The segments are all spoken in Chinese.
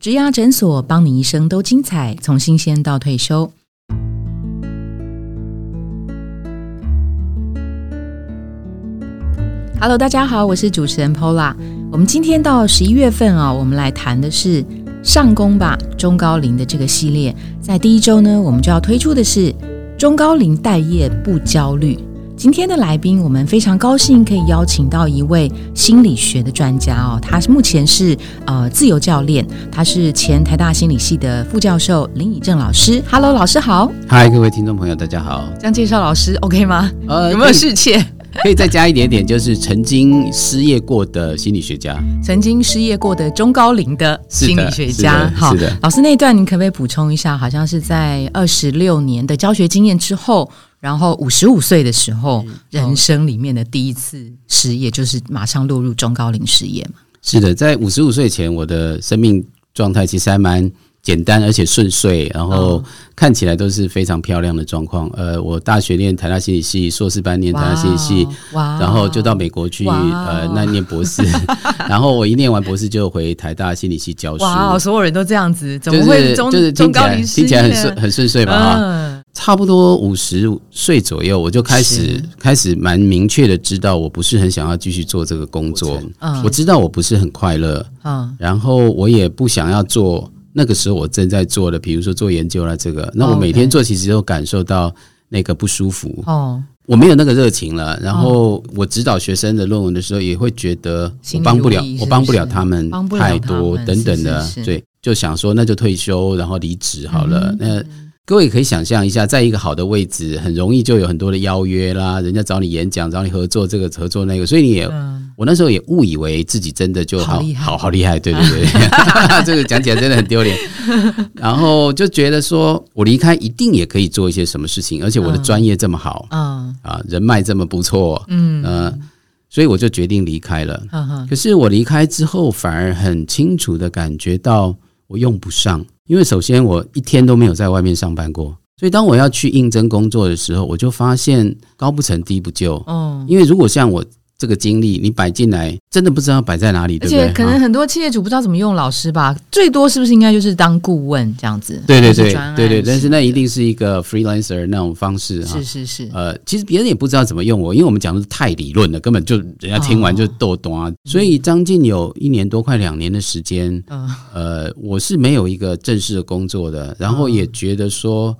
植牙诊所，帮你一生都精彩，从新鲜到退休。Hello，大家好，我是主持人 Pola。我们今天到十一月份啊，我们来谈的是上工吧中高龄的这个系列。在第一周呢，我们就要推出的是中高龄待业不焦虑。今天的来宾，我们非常高兴可以邀请到一位心理学的专家哦，他目前是呃自由教练，他是前台大心理系的副教授林以正老师。Hello，老师好。嗨，各位听众朋友，大家好。这样介绍老师 OK 吗？呃，有没有侍妾？可以再加一点点，就是曾经失业过的心理学家，曾经失业过的中高龄的心理学家。好，的。老师那一段您可不可以补充一下？好像是在二十六年的教学经验之后，然后五十五岁的时候，人生里面的第一次失业，就是马上落入中高龄失业嘛？是的，在五十五岁前，我的生命状态其实还蛮。简单而且顺遂，然后看起来都是非常漂亮的状况。呃，我大学念台大心理系，硕士班念台大心理系，然后就到美国去呃那念博士，然后我一念完博士就回台大心理系教书。哇，所有人都这样子，怎么会就是听起来听起来很顺很顺遂吧？哈，差不多五十岁左右，我就开始开始蛮明确的知道，我不是很想要继续做这个工作。嗯，我知道我不是很快乐。嗯，然后我也不想要做。那个时候我正在做的，比如说做研究了这个，那我每天做其实都感受到那个不舒服哦，我没有那个热情了。然后我指导学生的论文的时候，也会觉得我帮不了，我帮不了他们太多等等的，对，就想说那就退休，然后离职好了。那各位可以想象一下，在一个好的位置，很容易就有很多的邀约啦，人家找你演讲，找你合作，这个合作那个，所以你也，我那时候也误以为自己真的就好好好厉害，对对对，这个讲起来真的很丢脸。然后就觉得说我离开一定也可以做一些什么事情，而且我的专业这么好，嗯啊，人脉这么不错，嗯嗯，所以我就决定离开了。可是我离开之后，反而很清楚的感觉到我用不上。因为首先我一天都没有在外面上班过，所以当我要去应征工作的时候，我就发现高不成低不就。嗯，因为如果像我。这个经历你摆进来，真的不知道摆在哪里，对不对？可能很多企业主不知道怎么用老师吧，最多是不是应该就是当顾问这样子？对对对对对，但是那一定是一个 freelancer 那种方式哈。是是是。呃，其实别人也不知道怎么用我，因为我们讲的是太理论了，根本就人家听完就都懂啊。所以将近有一年多快两年的时间，呃，我是没有一个正式的工作的，然后也觉得说。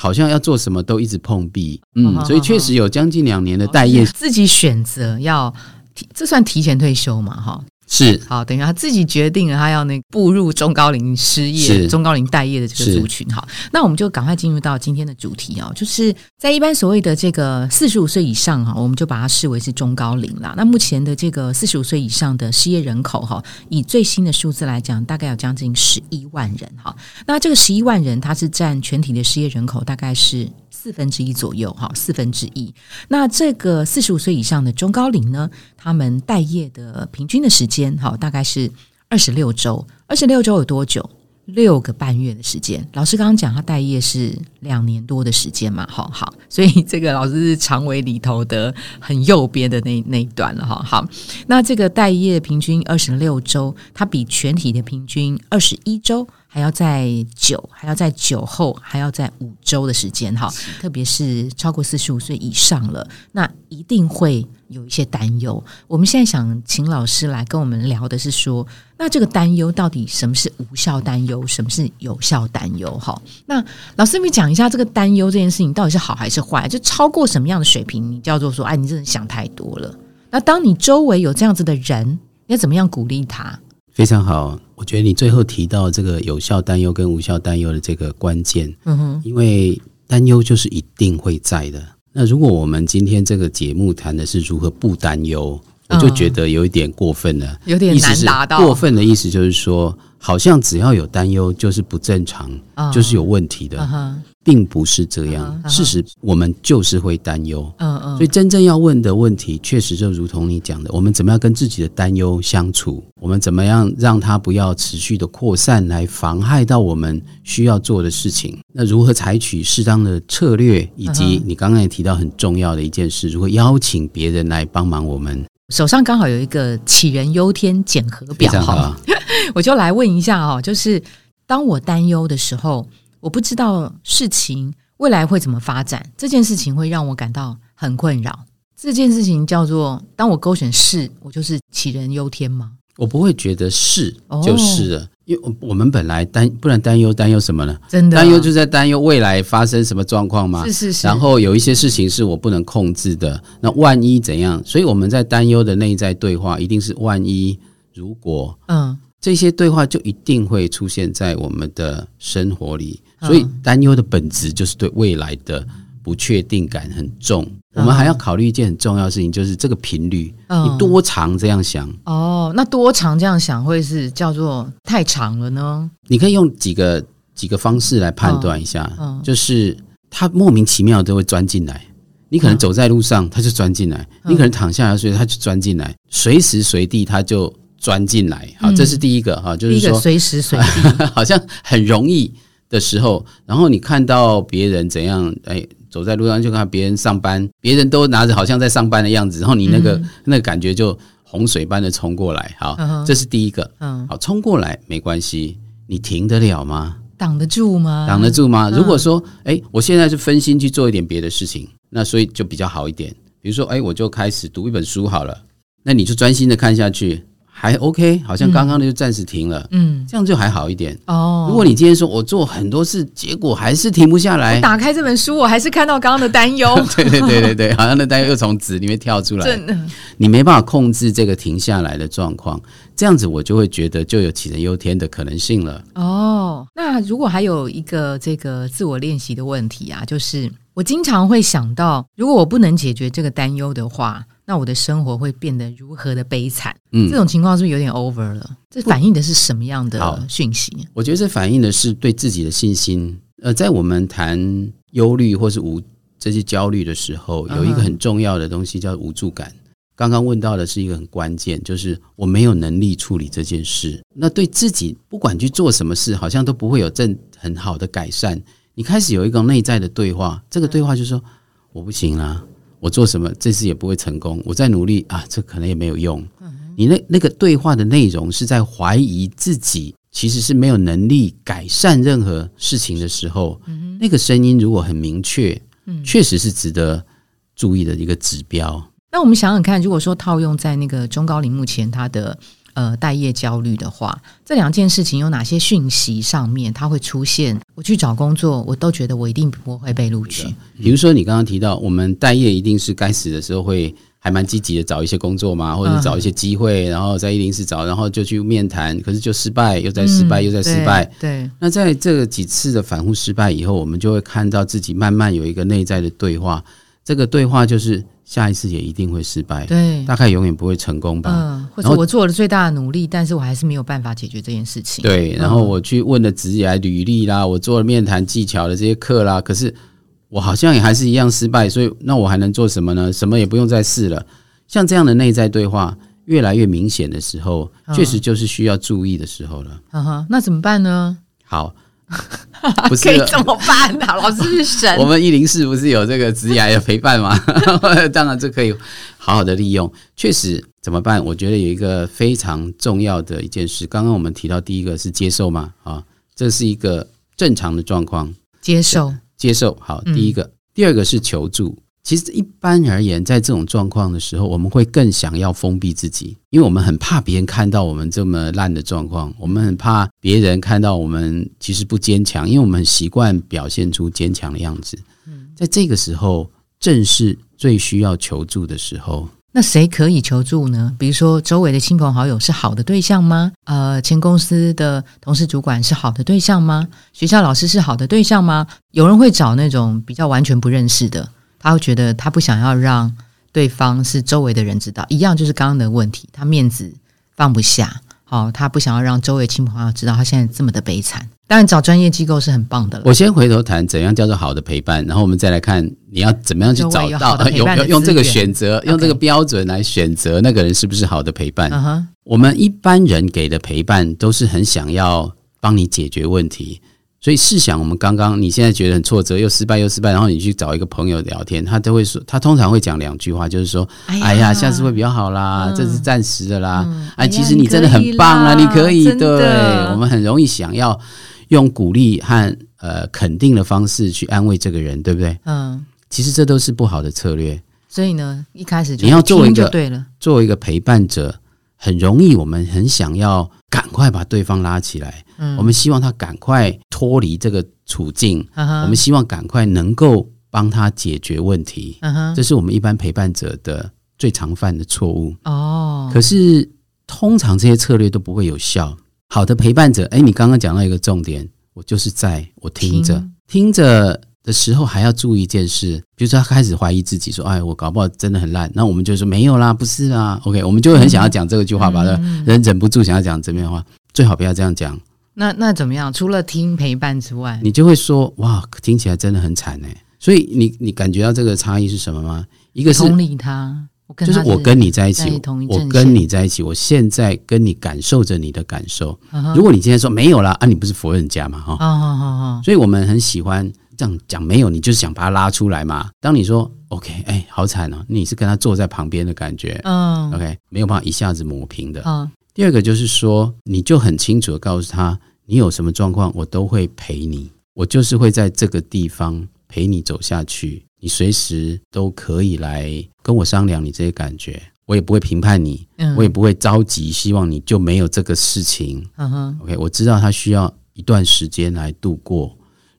好像要做什么都一直碰壁，嗯，所以确实有将近两年的待业，自己选择要，这算提前退休嘛？哈。是好，等于他自己决定了，他要那步入中高龄失业、中高龄待业的这个族群。好，那我们就赶快进入到今天的主题哦，就是在一般所谓的这个四十五岁以上哈，我们就把它视为是中高龄了。那目前的这个四十五岁以上的失业人口哈，以最新的数字来讲，大概有将近十一万人哈。那这个十一万人，它是占全体的失业人口大概是。四分之一左右，哈，四分之一。那这个四十五岁以上的中高龄呢，他们待业的平均的时间，哈，大概是二十六周。二十六周有多久？六个半月的时间。老师刚刚讲他待业是两年多的时间嘛，哈好。所以这个老师是长尾里头的很右边的那那一段了，哈。好，那这个待业平均二十六周，它比全体的平均二十一周。还要在九，还要在九后，还要在五周的时间哈。特别是超过四十五岁以上了，那一定会有一些担忧。我们现在想请老师来跟我们聊的是说，那这个担忧到底什么是无效担忧，什么是有效担忧？哈，那老师你讲一下这个担忧这件事情到底是好还是坏？就超过什么样的水平，你叫做说，哎，你真的想太多了。那当你周围有这样子的人，要怎么样鼓励他？非常好，我觉得你最后提到这个有效担忧跟无效担忧的这个关键，嗯哼，因为担忧就是一定会在的。那如果我们今天这个节目谈的是如何不担忧，我就觉得有一点过分了，有点难达到。过分的意思就是说，好像只要有担忧就是不正常，就是有问题的。并不是这样，事实我们就是会担忧，嗯嗯，所以真正要问的问题，确实就如同你讲的，我们怎么样跟自己的担忧相处？我们怎么样让它不要持续的扩散，来妨害到我们需要做的事情？那如何采取适当的策略？以及你刚刚也提到很重要的一件事，如何邀请别人来帮忙我们？手上刚好有一个杞人忧天检核表哈，我就来问一下哦，就是当我担忧的时候，我不知道事情未来会怎么发展，这件事情会让我感到很困扰。这件事情叫做，当我勾选是，我就是杞人忧天吗？我不会觉得是就是了，因为我们本来担，不能担忧担忧什么呢？真的担忧就在担忧未来发生什么状况吗？是是是。然后有一些事情是我不能控制的，那万一怎样？所以我们在担忧的内在对话，一定是万一如果，嗯，这些对话就一定会出现在我们的生活里。所以担忧的本质就是对未来的。不确定感很重，我们还要考虑一件很重要的事情，就是这个频率，你多长这样想？哦，那多长这样想会是叫做太长了呢？你可以用几个几个方式来判断一下，就是他莫名其妙都会钻进来，你可能走在路上他就钻进来，你可能躺下来睡他就钻进来，随时随地他就钻进来。好，这是第一个哈，就是说随时随地，好像很容易的时候，然后你看到别人怎样，哎。走在路上就看别人上班，别人都拿着好像在上班的样子，然后你那个那个感觉就洪水般的冲过来，好，这是第一个，嗯，好，冲过来没关系，你停得了吗？挡得住吗？挡得住吗？如果说，哎，我现在是分心去做一点别的事情，那所以就比较好一点。比如说，哎，我就开始读一本书好了，那你就专心的看下去。还 OK，好像刚刚的就暂时停了，嗯，这样就还好一点哦。如果你今天说我做很多事，结果还是停不下来，打开这本书，我还是看到刚刚的担忧，对对对对对，好像那担忧又从纸里面跳出来，真的，你没办法控制这个停下来的状况，这样子我就会觉得就有杞人忧天的可能性了。哦，那如果还有一个这个自我练习的问题啊，就是我经常会想到，如果我不能解决这个担忧的话。那我的生活会变得如何的悲惨？嗯，这种情况是不是有点 over 了？这反映的是什么样的讯息？我觉得这反映的是对自己的信心。呃，在我们谈忧虑或是无这些焦虑的时候，有一个很重要的东西叫无助感。刚刚问到的是一个很关键，就是我没有能力处理这件事。那对自己不管去做什么事，好像都不会有正很好的改善。你开始有一个内在的对话，这个对话就是说我不行了。我做什么这次也不会成功，我再努力啊，这可能也没有用。你那那个对话的内容是在怀疑自己，其实是没有能力改善任何事情的时候，那个声音如果很明确，确实是值得注意的一个指标。那我们想想看，如果说套用在那个中高龄目前他的。呃，待业焦虑的话，这两件事情有哪些讯息上面它会出现？我去找工作，我都觉得我一定不会被录取。比如说，你刚刚提到，我们待业一定是该死的时候会还蛮积极的找一些工作嘛，或者找一些机会，然后在一零四找，然后就去面谈，可是就失败，又在失败，又在失败。对。那在这几次的反复失败以后，我们就会看到自己慢慢有一个内在的对话。这个对话就是。下一次也一定会失败，对，大概永远不会成功吧。嗯，或者我做了最大的努力，但是我还是没有办法解决这件事情。对，然后我去问了职业履历啦，我做了面谈技巧的这些课啦，可是我好像也还是一样失败，所以那我还能做什么呢？什么也不用再试了。像这样的内在对话越来越明显的时候，确实就是需要注意的时候了。哈哈，那怎么办呢？好。不是可以怎么办呢？老师是神。我们一零四不是有这个职涯的陪伴吗？当然这可以好好的利用。确实怎么办？我觉得有一个非常重要的一件事。刚刚我们提到第一个是接受嘛，啊，这是一个正常的状况。接受，接受。好，第一个，第二个是求助。其实一般而言，在这种状况的时候，我们会更想要封闭自己，因为我们很怕别人看到我们这么烂的状况，我们很怕别人看到我们其实不坚强，因为我们习惯表现出坚强的样子。在这个时候，正是最需要求助的时候。那谁可以求助呢？比如说，周围的亲朋好友是好的对象吗？呃，前公司的同事、主管是好的对象吗？学校老师是好的对象吗？有人会找那种比较完全不认识的。他会觉得他不想要让对方是周围的人知道，一样就是刚刚的问题，他面子放不下，好，他不想要让周围亲朋好友知道他现在这么的悲惨。当然，找专业机构是很棒的。我先回头谈怎样叫做好的陪伴，然后我们再来看你要怎么样去找到用 用这个选择，用这个标准来选择那个人是不是好的陪伴。我们一般人给的陪伴都是很想要帮你解决问题。所以试想，我们刚刚你现在觉得很挫折，又失败又失败，然后你去找一个朋友聊天，他都会说，他通常会讲两句话，就是说，哎呀，下次会比较好啦，这是暂时的啦。哎，其实你真的很棒啊，你可以。对，我们很容易想要用鼓励和呃肯定的方式去安慰这个人，对不对？嗯，其实这都是不好的策略。所以呢，一开始你要做一个对了，作为一个陪伴者。很容易，我们很想要赶快把对方拉起来，嗯，我们希望他赶快脱离这个处境，我们希望赶快能够帮他解决问题，这是我们一般陪伴者的最常犯的错误。哦。可是通常这些策略都不会有效。好的陪伴者，哎，你刚刚讲到一个重点，我就是在我听着。听着。的时候还要注意一件事，比如说他开始怀疑自己，说：“哎，我搞不好真的很烂。”那我们就说：“没有啦，不是啊。”OK，我们就会很想要讲这个句话，把人忍不住想要讲这边话，最好不要这样讲。那那怎么样？除了听陪伴之外，你就会说：“哇，听起来真的很惨哎。”所以你你感觉到这个差异是什么吗？一个是同理他，就是我跟你在一起，我跟你在一起，我现在跟你感受着你的感受。如果你今天说没有啦，啊，你不是否认家嘛？哈，所以我们很喜欢。这样讲没有，你就是想把他拉出来嘛。当你说 OK，哎，好惨哦，你是跟他坐在旁边的感觉，嗯，OK，没有办法一下子抹平的。嗯，第二个就是说，你就很清楚的告诉他，你有什么状况，我都会陪你，我就是会在这个地方陪你走下去，你随时都可以来跟我商量你这些感觉，我也不会评判你，我也不会着急，希望你就没有这个事情。嗯哼，OK，我知道他需要一段时间来度过。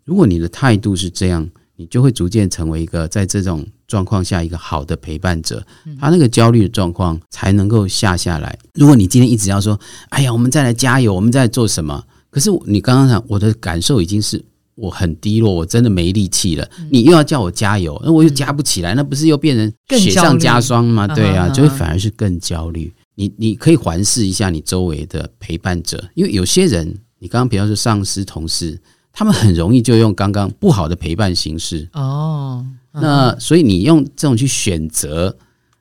如果你的态度是这样，你就会逐渐成为一个在这种状况下一个好的陪伴者，他那个焦虑的状况才能够下下来。如果你今天一直要说“哎呀，我们再来加油，我们在做什么”，可是你刚刚讲，我的感受已经是我很低落，我真的没力气了。你又要叫我加油，那我又加不起来，那不是又变成雪上加霜吗？对啊，就会反而是更焦虑。你你可以环视一下你周围的陪伴者，因为有些人，你刚刚比方说上司、同事。他们很容易就用刚刚不好的陪伴形式哦，那所以你用这种去选择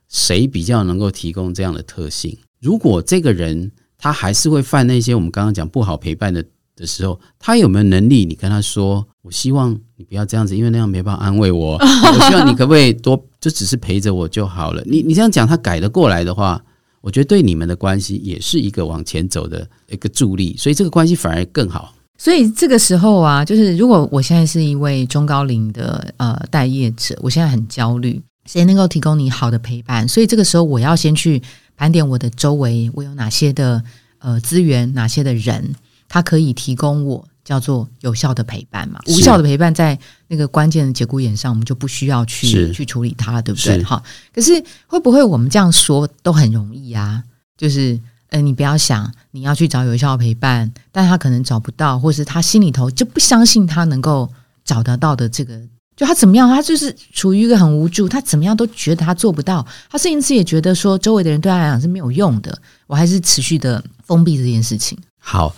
谁比较能够提供这样的特性？如果这个人他还是会犯那些我们刚刚讲不好陪伴的的时候，他有没有能力？你跟他说：“我希望你不要这样子，因为那样没办法安慰我。我希望你可不可以多就只是陪着我就好了。”你你这样讲，他改得过来的话，我觉得对你们的关系也是一个往前走的一个助力，所以这个关系反而更好。所以这个时候啊，就是如果我现在是一位中高龄的呃待业者，我现在很焦虑，谁能够提供你好的陪伴？所以这个时候我要先去盘点我的周围，我有哪些的呃资源，哪些的人，他可以提供我叫做有效的陪伴嘛？无效的陪伴在那个关键的节骨眼上，我们就不需要去去处理它了，对不对？哈，可是会不会我们这样说都很容易啊？就是。呃，你不要想你要去找有效陪伴，但他可能找不到，或是他心里头就不相信他能够找得到的这个，就他怎么样，他就是处于一个很无助，他怎么样都觉得他做不到，他甚至也觉得说周围的人对他来讲是没有用的，我还是持续的封闭这件事情。好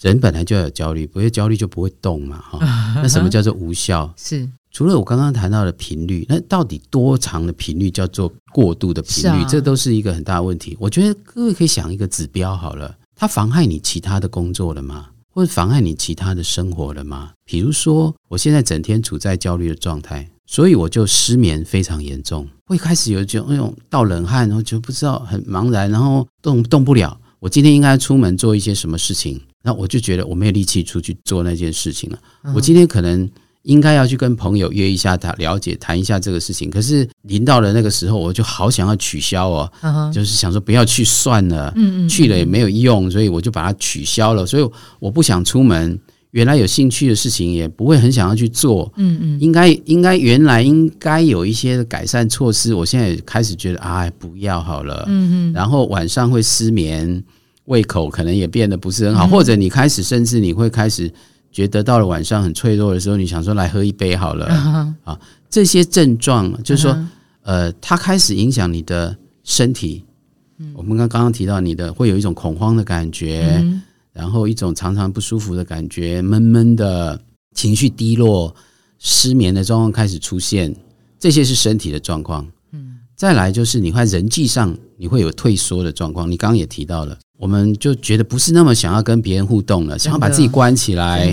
人本来就要有焦虑，不会焦虑就不会动嘛，哈。那什么叫做无效？是。除了我刚刚谈到的频率，那到底多长的频率叫做过度的频率？这都是一个很大的问题。我觉得各位可以想一个指标好了，它妨害你其他的工作了吗？或者妨碍你其他的生活了吗？比如说，我现在整天处在焦虑的状态，所以我就失眠非常严重，会开始有一种那种盗冷汗，然后就不知道很茫然，然后动动不了。我今天应该出门做一些什么事情？那我就觉得我没有力气出去做那件事情了。我今天可能。应该要去跟朋友约一下，他了解谈一下这个事情。可是临到了那个时候，我就好想要取消哦，就是想说不要去算了，嗯嗯，去了也没有用，所以我就把它取消了。所以我不想出门，原来有兴趣的事情也不会很想要去做，嗯嗯，应该应该原来应该有一些改善措施，我现在也开始觉得啊，不要好了，嗯嗯，然后晚上会失眠，胃口可能也变得不是很好，或者你开始甚至你会开始。觉得到了晚上很脆弱的时候，你想说来喝一杯好了啊？这些症状就是说，呃，它开始影响你的身体。我们刚刚刚提到你的会有一种恐慌的感觉，然后一种常常不舒服的感觉，闷闷的情绪低落、失眠的状况开始出现，这些是身体的状况。嗯，再来就是你看人际上你会有退缩的状况，你刚刚也提到了，我们就觉得不是那么想要跟别人互动了，想要把自己关起来。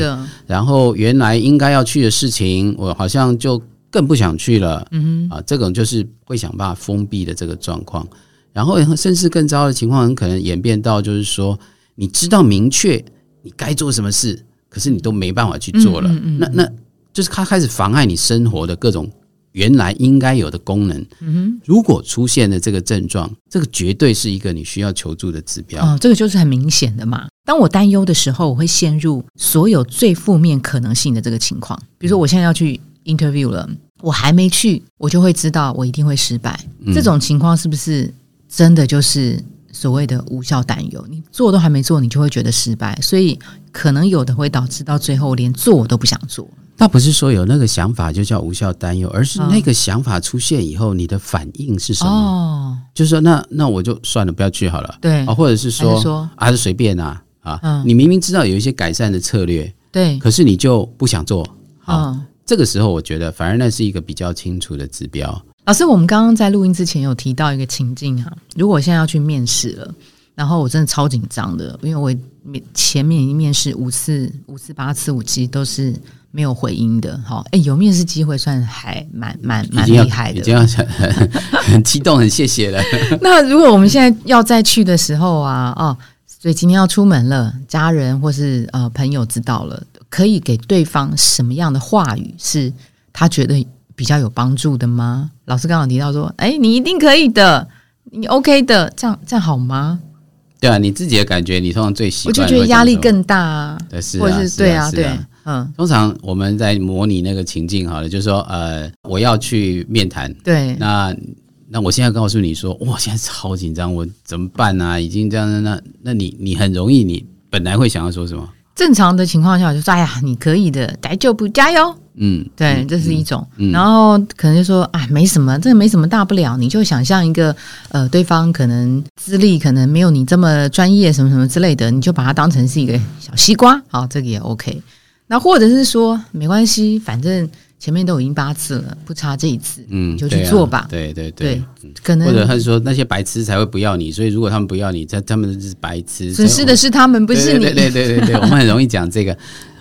然后原来应该要去的事情，我好像就更不想去了。嗯哼，啊，这种就是会想办法封闭的这个状况。然后甚至更糟的情况，很可能演变到就是说，你知道明确你该做什么事，可是你都没办法去做了。那那就是他开始妨碍你生活的各种。原来应该有的功能，嗯哼，如果出现了这个症状，这个绝对是一个你需要求助的指标。哦，这个就是很明显的嘛。当我担忧的时候，我会陷入所有最负面可能性的这个情况。比如说，我现在要去 interview 了，我还没去，我就会知道我一定会失败。这种情况是不是真的就是所谓的无效担忧？你做都还没做，你就会觉得失败，所以可能有的会导致到最后连做我都不想做。那不是说有那个想法就叫无效担忧，而是那个想法出现以后，你的反应是什么？哦，就是说，那那我就算了，不要去好了。对啊，或者是说，还是随便啊啊！你明明知道有一些改善的策略，对，可是你就不想做。好，这个时候我觉得，反而那是一个比较清楚的指标。老师，我们刚刚在录音之前有提到一个情境哈，如果我现在要去面试了，然后我真的超紧张的，因为我面前面已经面试五次、五次、八次、五期都是。没有回音的，哈，哎，有面试机会算还蛮蛮蛮厉害的，已经要很很 激动，很谢谢了。那如果我们现在要再去的时候啊，哦，所以今天要出门了，家人或是呃朋友知道了，可以给对方什么样的话语是他觉得比较有帮助的吗？老师刚刚提到说，哎，你一定可以的，你 OK 的，这样这样好吗？对啊，你自己的感觉，你通常最喜欢，我就觉得压力更大啊，是，或者是对啊，对。嗯，通常我们在模拟那个情境，好了，就是说，呃，我要去面谈，对，那那我现在告诉你说，哇，现在超紧张，我怎么办呢？已经这样，那那你你很容易，你本来会想要说什么？正常的情况下就说，哎呀，你可以的，来就不加油，嗯，对，这是一种，然后可能就说，啊，没什么，这个没什么大不了，你就想象一个，呃，对方可能资历可能没有你这么专业，什么什么之类的，你就把它当成是一个小西瓜，好，这个也 OK。那或者是说没关系，反正前面都已经八次了，不差这一次，嗯，就去做吧。对对对，可能或者他是说那些白痴才会不要你，所以如果他们不要你，他他们是白痴，损失的是他们，不是你。对对对对对，我们很容易讲这个。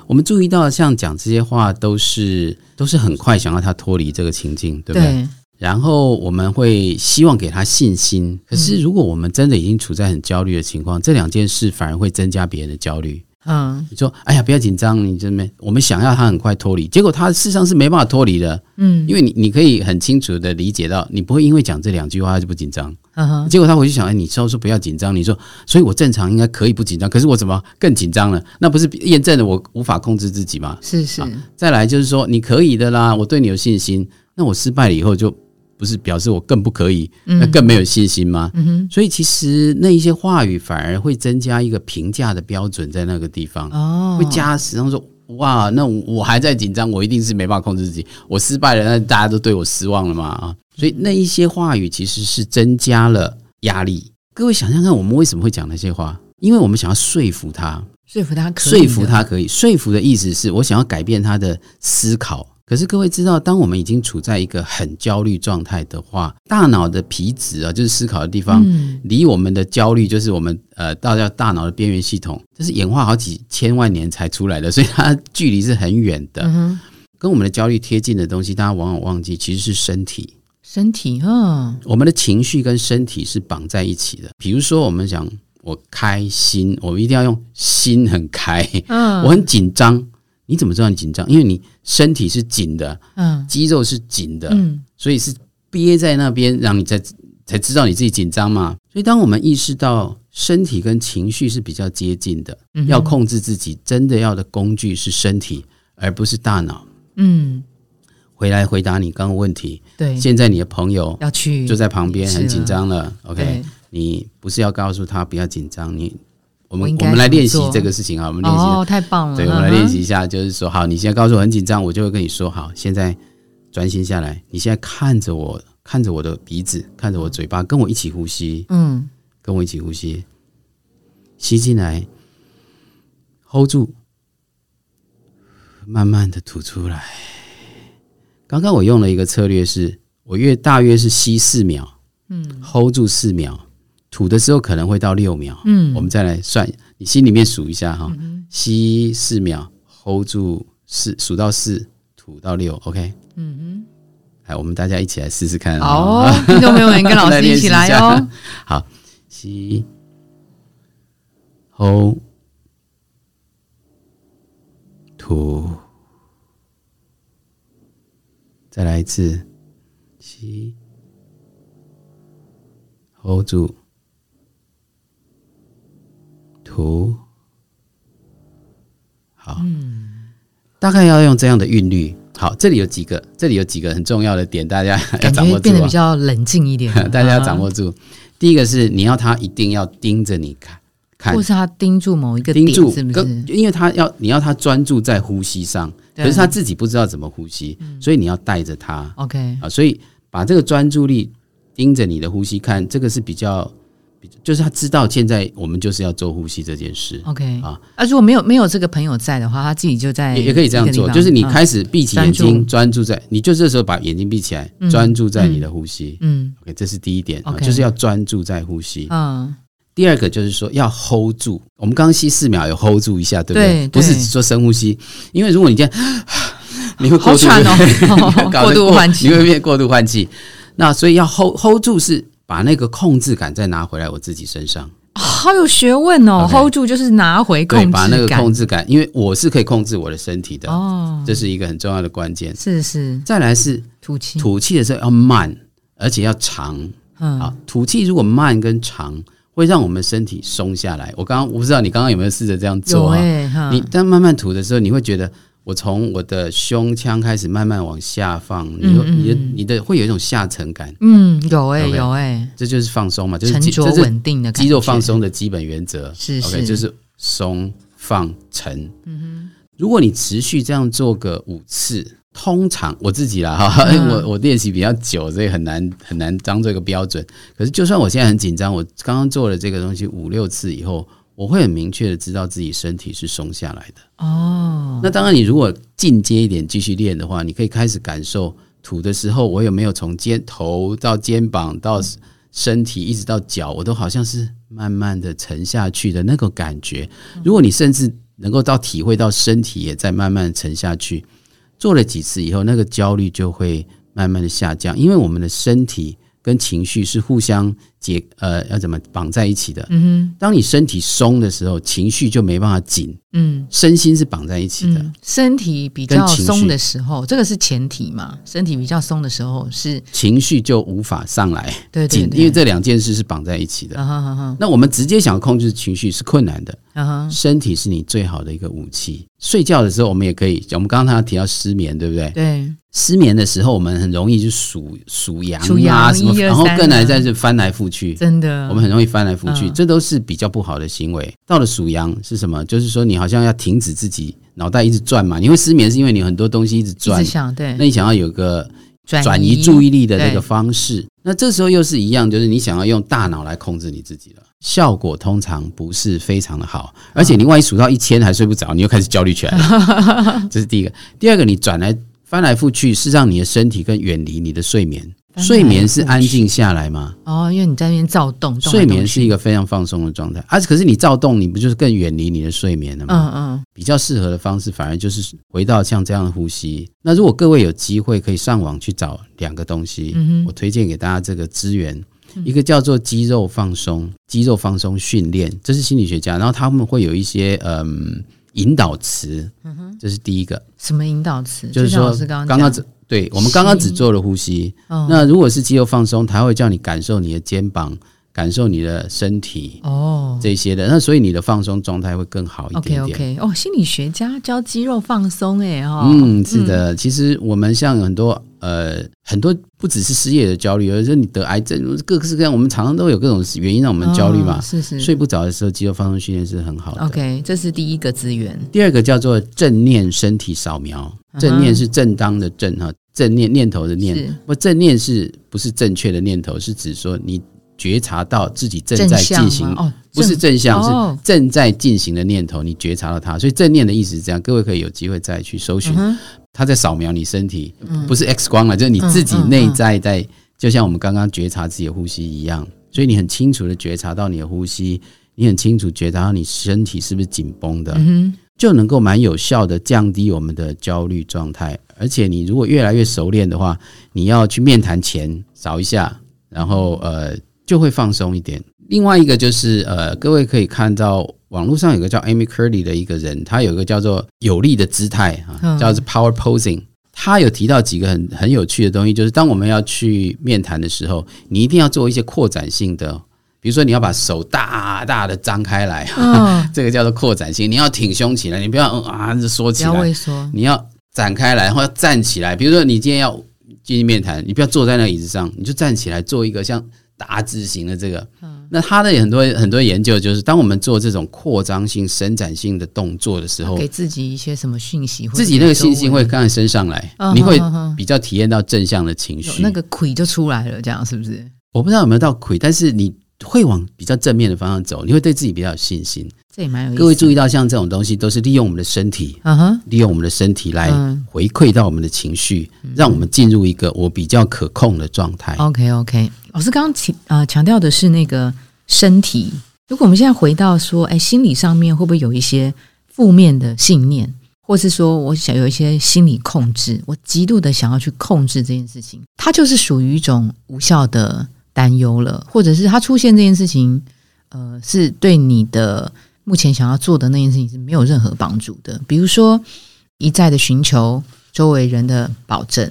我们注意到，像讲这些话，都是都是很快想要他脱离这个情境，对不对？然后我们会希望给他信心。可是如果我们真的已经处在很焦虑的情况，这两件事反而会增加别人的焦虑。嗯，你说，哎呀，不要紧张，你这边我们想要他很快脱离，结果他事实上是没办法脱离的。嗯，因为你你可以很清楚的理解到，你不会因为讲这两句话他就不紧张。嗯哼，结果他回去想，哎，你说说不要紧张，你说，所以我正常应该可以不紧张，可是我怎么更紧张了？那不是验证了我无法控制自己吗？是是。再来就是说，你可以的啦，我对你有信心。那我失败了以后就。不是表示我更不可以，那更没有信心吗？所以其实那一些话语反而会增加一个评价的标准在那个地方，会加时。然后说哇，那我还在紧张，我一定是没办法控制自己，我失败了，那大家都对我失望了嘛啊！所以那一些话语其实是增加了压力。各位想想看，我们为什么会讲那些话？因为我们想要说服他，说服他可以，说服他可以。说服的意思是我想要改变他的思考。可是各位知道，当我们已经处在一个很焦虑状态的话，大脑的皮质啊，就是思考的地方，离我们的焦虑，就是我们呃，到叫大脑的边缘系统，这是演化好几千万年才出来的，所以它距离是很远的。跟我们的焦虑贴近的东西，大家往往忘记，其实是身体。身体哦，我们的情绪跟身体是绑在一起的。比如说，我们讲我开心，我们一定要用心很开。嗯，我很紧张。你怎么知道你紧张？因为你身体是紧的，嗯，肌肉是紧的，嗯，所以是憋在那边，让你才才知道你自己紧张嘛。所以，当我们意识到身体跟情绪是比较接近的，要控制自己，真的要的工具是身体，而不是大脑。嗯，回来回答你刚刚问题。对，现在你的朋友要去就在旁边，很紧张了。OK，你不是要告诉他不要紧张，你。我们我们来练习这个事情啊，我们练习哦，太棒了！对，我们来练习一下，就是说，好，你现在告诉我很紧张，我就会跟你说，好，现在专心下来，你现在看着我，看着我的鼻子，看着我嘴巴，跟我一起呼吸，嗯，跟我一起呼吸，吸进来，hold 住，慢慢的吐出来。刚刚我用了一个策略，是我约大约是吸四秒，嗯，hold 住四秒。吐的时候可能会到六秒。嗯，我们再来算，你心里面数一下哈，吸四秒，hold 住四，数到四，吐到六，OK。嗯哼，来，我们大家一起来试试看。好，听众朋友们跟老师一起来哦。好，吸，hold，吐，再来一次，吸。hold 住，图好，嗯大概要用这样的韵律。好，这里有几个，这里有几个很重要的点，大家 要掌握住。变得比较冷静一点，大家要掌握住。第一个是你要他一定要盯着你看，看，或是他盯住某一个盯住，是不是？因为他要你要他专注在呼吸上，可是他自己不知道怎么呼吸，所以你要带着他。OK 啊，所以把这个专注力。盯着你的呼吸看，这个是比较，就是他知道现在我们就是要做呼吸这件事。OK 啊，啊，如果没有没有这个朋友在的话，他自己就在也可以这样做，就是你开始闭起眼睛，专注在，你就这时候把眼睛闭起来，专注在你的呼吸。嗯，OK，这是第一点啊，就是要专注在呼吸。嗯，第二个就是说要 hold 住，我们刚刚吸四秒，有 hold 住一下，对不对？不是说深呼吸，因为如果你这样，你会过度 哦，过度换气，你会变过度换气。那所以要 hold hold 住，是把那个控制感再拿回来我自己身上，好有学问哦。hold 住就是拿回控制感，把那个控制感，因为我是可以控制我的身体的哦，这是一个很重要的关键。是是，再来是吐气，吐气的时候要慢，而且要长。嗯，好，吐气如果慢跟长，会让我们身体松下来。我刚刚我不知道你刚刚有没有试着这样做啊？你但慢慢吐的时候，你会觉得。我从我的胸腔开始慢慢往下放，你你的你的会有一种下沉感。嗯，有哎有哎，这就是放松嘛，就是沉着稳定的肌肉放松的基本原则。是是，就是松放沉。嗯哼，如果你持续这样做个五次，通常我自己啦哈，我我练习比较久，所以很难很难当做一个标准。可是就算我现在很紧张，我刚刚做了这个东西五六次以后。我会很明确的知道自己身体是松下来的哦。那当然，你如果进阶一点继续练的话，你可以开始感受吐的时候，我有没有从肩头到肩膀到身体一直到脚，我都好像是慢慢的沉下去的那个感觉。如果你甚至能够到体会到身体也在慢慢沉下去，做了几次以后，那个焦虑就会慢慢的下降，因为我们的身体跟情绪是互相。结呃要怎么绑在一起的？嗯哼，当你身体松的时候，情绪就没办法紧。嗯，身心是绑在一起的。身体比较松的时候，这个是前提嘛？身体比较松的时候，是情绪就无法上来。对对，因为这两件事是绑在一起的。那我们直接想要控制情绪是困难的。身体是你最好的一个武器。睡觉的时候，我们也可以。我们刚刚他提到失眠，对不对？对。失眠的时候，我们很容易就数数羊啊什么，然后更难在这翻来覆去。真的，我们很容易翻来覆去，这都是比较不好的行为。到了数羊是什么？就是说你好像要停止自己脑袋一直转嘛。你会失眠是因为你很多东西一直转，对。那你想要有个转移注意力的这个方式，那这时候又是一样，就是你想要用大脑来控制你自己了，效果通常不是非常的好。而且你万一数到一千还睡不着，你又开始焦虑起来了。这是第一个。第二个，你转来。翻来覆去是让你的身体更远离你的睡眠，睡眠是安静下来吗？哦，因为你在那边躁动，睡眠是一个非常放松的状态。而且可是你躁动，你不就是更远离你的睡眠了吗？嗯嗯，比较适合的方式反而就是回到像这样的呼吸。那如果各位有机会可以上网去找两个东西，我推荐给大家这个资源，一个叫做肌肉放松，肌肉放松训练，这是心理学家，然后他们会有一些嗯。引导词，这是第一个。什么引导词？就是说，刚刚只对我们刚刚只做了呼吸。那如果是肌肉放松，他会叫你感受你的肩膀，感受你的身体哦，这些的。那所以你的放松状态会更好一点点。哦，心理学家教肌肉放松，哎哦，嗯，是的。其实我们像很多。呃，很多不只是失业的焦虑，而是你得癌症，各式各样，我们常常都有各种原因让我们焦虑嘛。是是，睡不着的时候，肌肉放松训练是很好的。OK，这是第一个资源。第二个叫做正念身体扫描，正念是正当的正哈，正念念头的念。不，正念是不是正确的念头？是指说你觉察到自己正在进行，不是正向，是正在进行的念头，你觉察到它。所以正念的意思是这样，各位可以有机会再去搜寻。它在扫描你身体，不是 X 光了，就是你自己内在在，就像我们刚刚觉察自己的呼吸一样，所以你很清楚的觉察到你的呼吸，你很清楚觉察到你身体是不是紧绷的，就能够蛮有效的降低我们的焦虑状态。而且你如果越来越熟练的话，你要去面谈前扫一下，然后呃就会放松一点。另外一个就是呃，各位可以看到网络上有个叫 Amy Curley 的一个人，他有一个叫做有力的姿态啊，叫做 Power Posing。他有提到几个很很有趣的东西，就是当我们要去面谈的时候，你一定要做一些扩展性的，比如说你要把手大大的张开来，这个叫做扩展性。你要挺胸起来，你不要嗯啊缩起来，你要展开来，然后要站起来。比如说你今天要进行面谈，你不要坐在那椅子上，你就站起来做一个像。大字型的这个，那他的很多很多研究就是，当我们做这种扩张性、伸展性的动作的时候，给自己一些什么讯息，自己那个信心会刚升上来，你会比较体验到正向的情绪，那个魁就出来了，这样是不是？我不知道有没有到魁，但是你会往比较正面的方向走，你会对自己比较有信心。这也蛮有意思。各位注意到，像这种东西都是利用我们的身体，嗯哼，利用我们的身体来回馈到我们的情绪，让我们进入一个我比较可控的状态。OK OK。老师刚刚强呃强调的是那个身体，如果我们现在回到说，哎，心理上面会不会有一些负面的信念，或是说我想有一些心理控制，我极度的想要去控制这件事情，它就是属于一种无效的担忧了，或者是它出现这件事情，呃，是对你的目前想要做的那件事情是没有任何帮助的，比如说一再的寻求周围人的保证，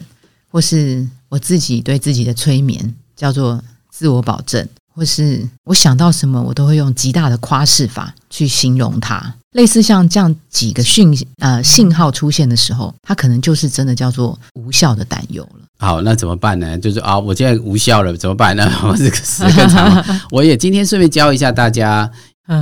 或是我自己对自己的催眠。叫做自我保证，或是我想到什么，我都会用极大的夸饰法去形容它。类似像这样几个讯呃信号出现的时候，它可能就是真的叫做无效的担忧了。好，那怎么办呢？就是啊，我现在无效了，怎么办呢？我这个时更长。我也今天顺便教一下大家，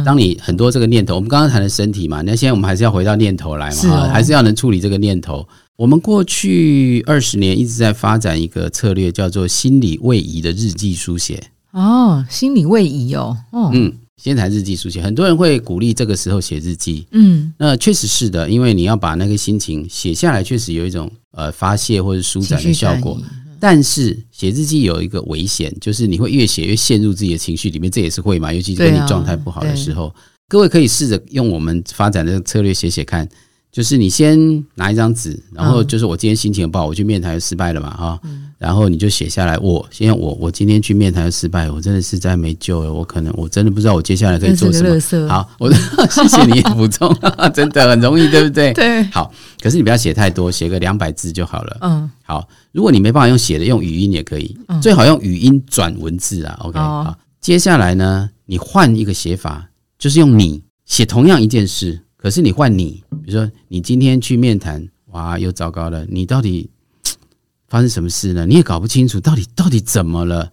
当你很多这个念头，我们刚刚谈的身体嘛，那现在我们还是要回到念头来嘛，还是要能处理这个念头。我们过去二十年一直在发展一个策略，叫做心理位移的日记书写。哦，心理位移哦，嗯，先谈日记书写，很多人会鼓励这个时候写日记。嗯，那确实是的，因为你要把那个心情写下来，确实有一种呃发泄或者舒展的效果。但是写日记有一个危险，就是你会越写越陷入自己的情绪里面，这也是会嘛，尤其是你状态不好的时候。各位可以试着用我们发展的策略写写看。就是你先拿一张纸，然后就是我今天心情不好，我去面谈失败了嘛，哈，然后你就写下来。我先我我今天去面谈失败，我真的是在没救了。我可能我真的不知道我接下来可以做什么。好，我 谢谢你补充，真的很容易，对不对？对。好，可是你不要写太多，写个两百字就好了。嗯。好，如果你没办法用写的，用语音也可以，最好用语音转文字啊。OK。好，接下来呢，你换一个写法，就是用你写同样一件事。可是你换你，比如说你今天去面谈，哇，又糟糕了。你到底 发生什么事呢？你也搞不清楚，到底到底怎么了？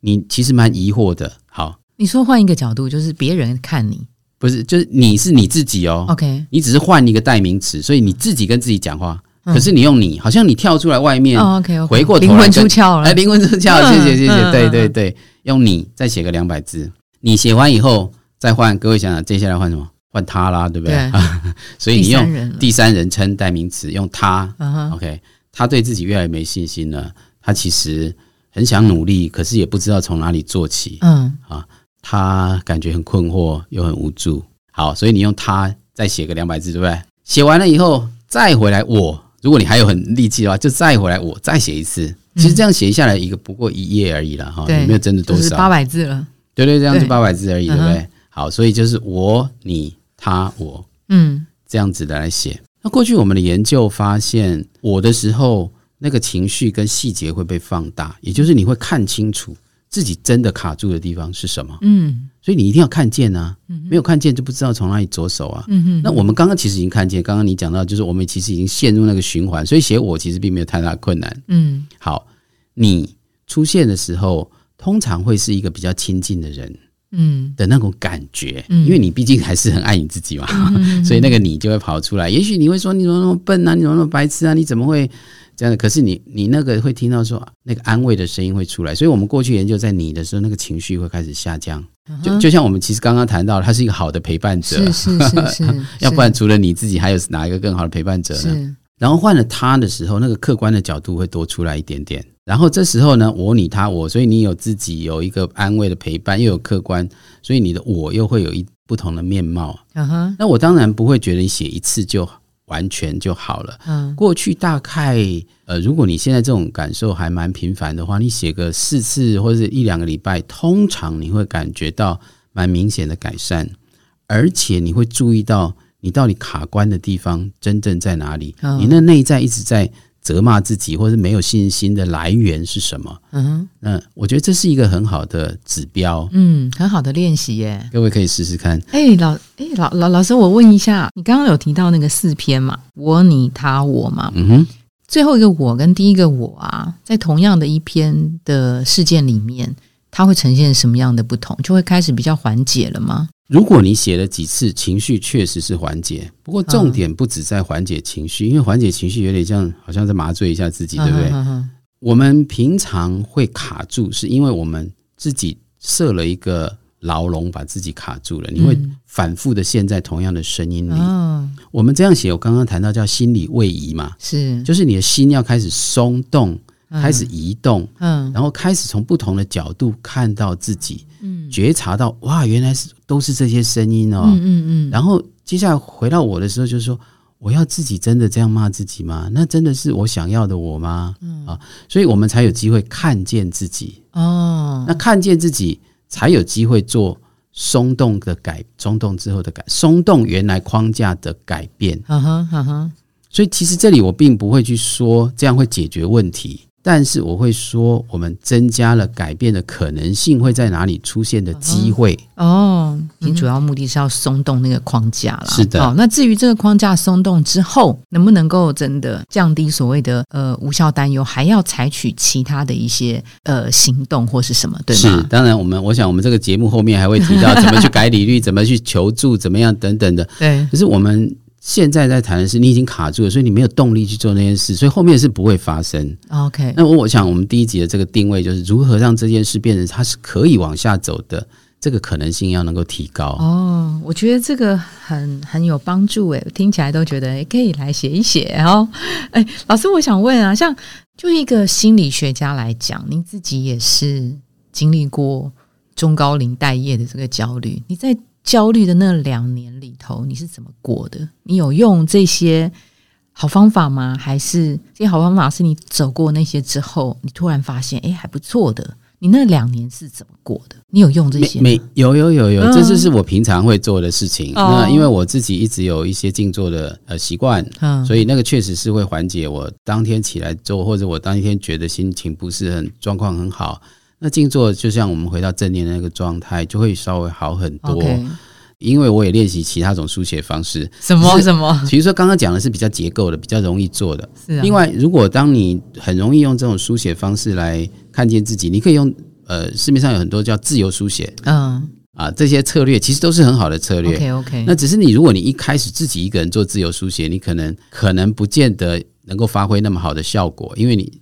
你其实蛮疑惑的。好，你说换一个角度，就是别人看你，不是，就是你是你自己哦。OK，你只是换一个代名词，所以你自己跟自己讲话。可是你用你，好像你跳出来外面，OK，回过头灵魂出窍了，哎，灵魂出窍，谢谢谢谢，对对对，用你再写个两百字，你写完以后再换，各位想想接下来换什么？换他啦，对不对？所以你用第三人称代名词，用他，OK，他对自己越来越没信心了。他其实很想努力，可是也不知道从哪里做起。嗯啊，他感觉很困惑，又很无助。好，所以你用他再写个两百字，对不对？写完了以后再回来，我如果你还有很力气的话，就再回来，我再写一次。其实这样写下来一个不过一页而已了，哈，没有真的多少，八百字了。对对，这样就八百字而已，对不对？好，所以就是我你。他我嗯这样子的来写。那过去我们的研究发现，我的时候那个情绪跟细节会被放大，也就是你会看清楚自己真的卡住的地方是什么。嗯，所以你一定要看见啊，没有看见就不知道从哪里着手啊。嗯那我们刚刚其实已经看见，刚刚你讲到就是我们其实已经陷入那个循环，所以写我其实并没有太大困难。嗯，好，你出现的时候通常会是一个比较亲近的人。嗯的那种感觉，因为你毕竟还是很爱你自己嘛，所以那个你就会跑出来。也许你会说你怎么那么笨啊，你怎么那么白痴啊，你怎么会这样？可是你你那个会听到说那个安慰的声音会出来。所以我们过去研究在你的时候，那个情绪会开始下降。就就像我们其实刚刚谈到，他是一个好的陪伴者，是是是是，要不然除了你自己，还有哪一个更好的陪伴者呢？然后换了他的时候，那个客观的角度会多出来一点点。然后这时候呢，我你他我，所以你有自己有一个安慰的陪伴，又有客观，所以你的我又会有一不同的面貌。嗯哼，那我当然不会觉得你写一次就完全就好了。嗯，过去大概呃，如果你现在这种感受还蛮频繁的话，你写个四次或者一两个礼拜，通常你会感觉到蛮明显的改善，而且你会注意到。你到底卡关的地方真正在哪里？你那内在一直在责骂自己，或者没有信心的来源是什么？嗯哼，那我觉得这是一个很好的指标，嗯，很好的练习耶。各位可以试试看。哎，老哎老老老师，我问一下，你刚刚有提到那个四篇嘛？我、你、他、我嘛？嗯哼，最后一个我跟第一个我啊，在同样的一篇的事件里面，它会呈现什么样的不同？就会开始比较缓解了吗？如果你写了几次，情绪确实是缓解。不过重点不止在缓解情绪，因为缓解情绪有点像，好像在麻醉一下自己，对不对？我们平常会卡住，是因为我们自己设了一个牢笼，把自己卡住了。你会反复的陷在同样的声音里。我们这样写，我刚刚谈到叫心理位移嘛，是，就是你的心要开始松动。开始移动，嗯，然后开始从不同的角度看到自己，嗯，觉察到哇，原来是都是这些声音哦，嗯嗯嗯，然后接下来回到我的时候，就是说，我要自己真的这样骂自己吗？那真的是我想要的我吗？啊，所以我们才有机会看见自己哦，那看见自己才有机会做松动的改，松动之后的改，松动原来框架的改变，哈哈哈哈。所以其实这里我并不会去说这样会解决问题。但是我会说，我们增加了改变的可能性会在哪里出现的机会哦。你主要目的是要松动那个框架了，是的。好，那至于这个框架松动之后，能不能够真的降低所谓的呃无效担忧，还要采取其他的一些呃行动或是什么？对吗？是，当然我们我想我们这个节目后面还会提到怎么去改理律，怎么去求助，怎么样等等的。对，可是我们。现在在谈的是你已经卡住了，所以你没有动力去做那件事，所以后面是不会发生。OK，那我我想我们第一集的这个定位就是如何让这件事变成它是可以往下走的，这个可能性要能够提高。哦，我觉得这个很很有帮助诶，听起来都觉得可以来写一写哦。哎，老师，我想问啊，像就一个心理学家来讲，您自己也是经历过中高龄待业的这个焦虑，你在。焦虑的那两年里头，你是怎么过的？你有用这些好方法吗？还是这些好方法是你走过那些之后，你突然发现，哎，还不错的？你那两年是怎么过的？你有用这些？没有有有有，这就是我平常会做的事情。那因为我自己一直有一些静坐的呃习惯，嗯所以那个确实是会缓解我当天起来做，或者我当天觉得心情不是很状况很好。那静坐就像我们回到正念的那个状态，就会稍微好很多。因为我也练习其他种书写方式，什么什么？其实说刚刚讲的是比较结构的，比较容易做的。是。另外，如果当你很容易用这种书写方式来看见自己，你可以用呃市面上有很多叫自由书写，嗯啊这些策略其实都是很好的策略。OK OK。那只是你如果你一开始自己一个人做自由书写，你可能可能不见得能够发挥那么好的效果，因为你。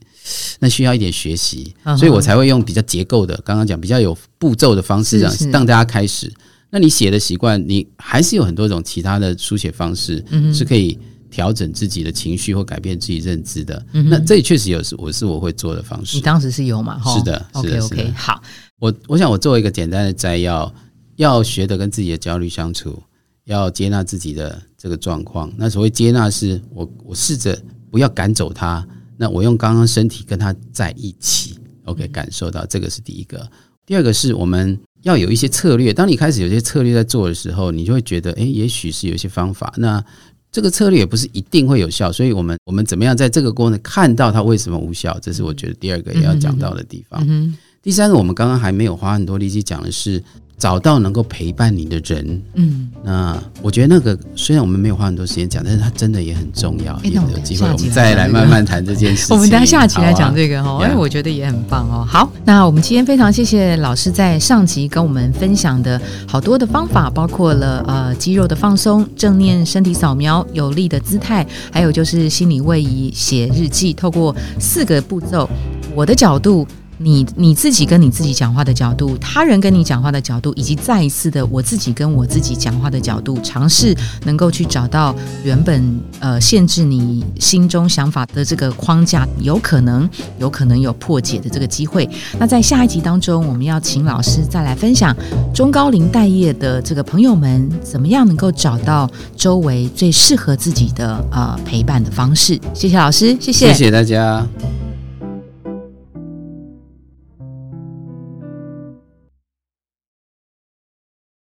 那需要一点学习，所以我才会用比较结构的，刚刚讲比较有步骤的方式，让让大家开始。那你写的习惯，你还是有很多种其他的书写方式，是可以调整自己的情绪或改变自己认知的。那这也确实有是我是我会做的方式。你当时是有嘛？是的，OK OK，好。我我想我做一个简单的摘要，要学的跟自己的焦虑相处，要接纳自己的这个状况。那所谓接纳，是我我试着不要赶走它。那我用刚刚身体跟他在一起，OK，感受到这个是第一个。第二个是我们要有一些策略。当你开始有些策略在做的时候，你就会觉得，诶，也许是有一些方法。那这个策略也不是一定会有效，所以我们我们怎么样在这个过程看到它为什么无效？这是我觉得第二个也要讲到的地方。嗯第三个，我们刚刚还没有花很多力气讲的是。找到能够陪伴你的人，嗯，那我觉得那个虽然我们没有花很多时间讲，但是它真的也很重要。有机会我们再来慢慢谈这件事。我们等下期来讲这个哦，因为我觉得也很棒哦。好，那我们今天非常谢谢老师在上集跟我们分享的好多的方法，包括了呃肌肉的放松、正念身体扫描、有力的姿态，还有就是心理位移、写日记，透过四个步骤，我的角度。你你自己跟你自己讲话的角度，他人跟你讲话的角度，以及再一次的我自己跟我自己讲话的角度，尝试能够去找到原本呃限制你心中想法的这个框架，有可能有可能有破解的这个机会。那在下一集当中，我们要请老师再来分享中高龄待业的这个朋友们，怎么样能够找到周围最适合自己的呃陪伴的方式。谢谢老师，谢谢，谢谢大家。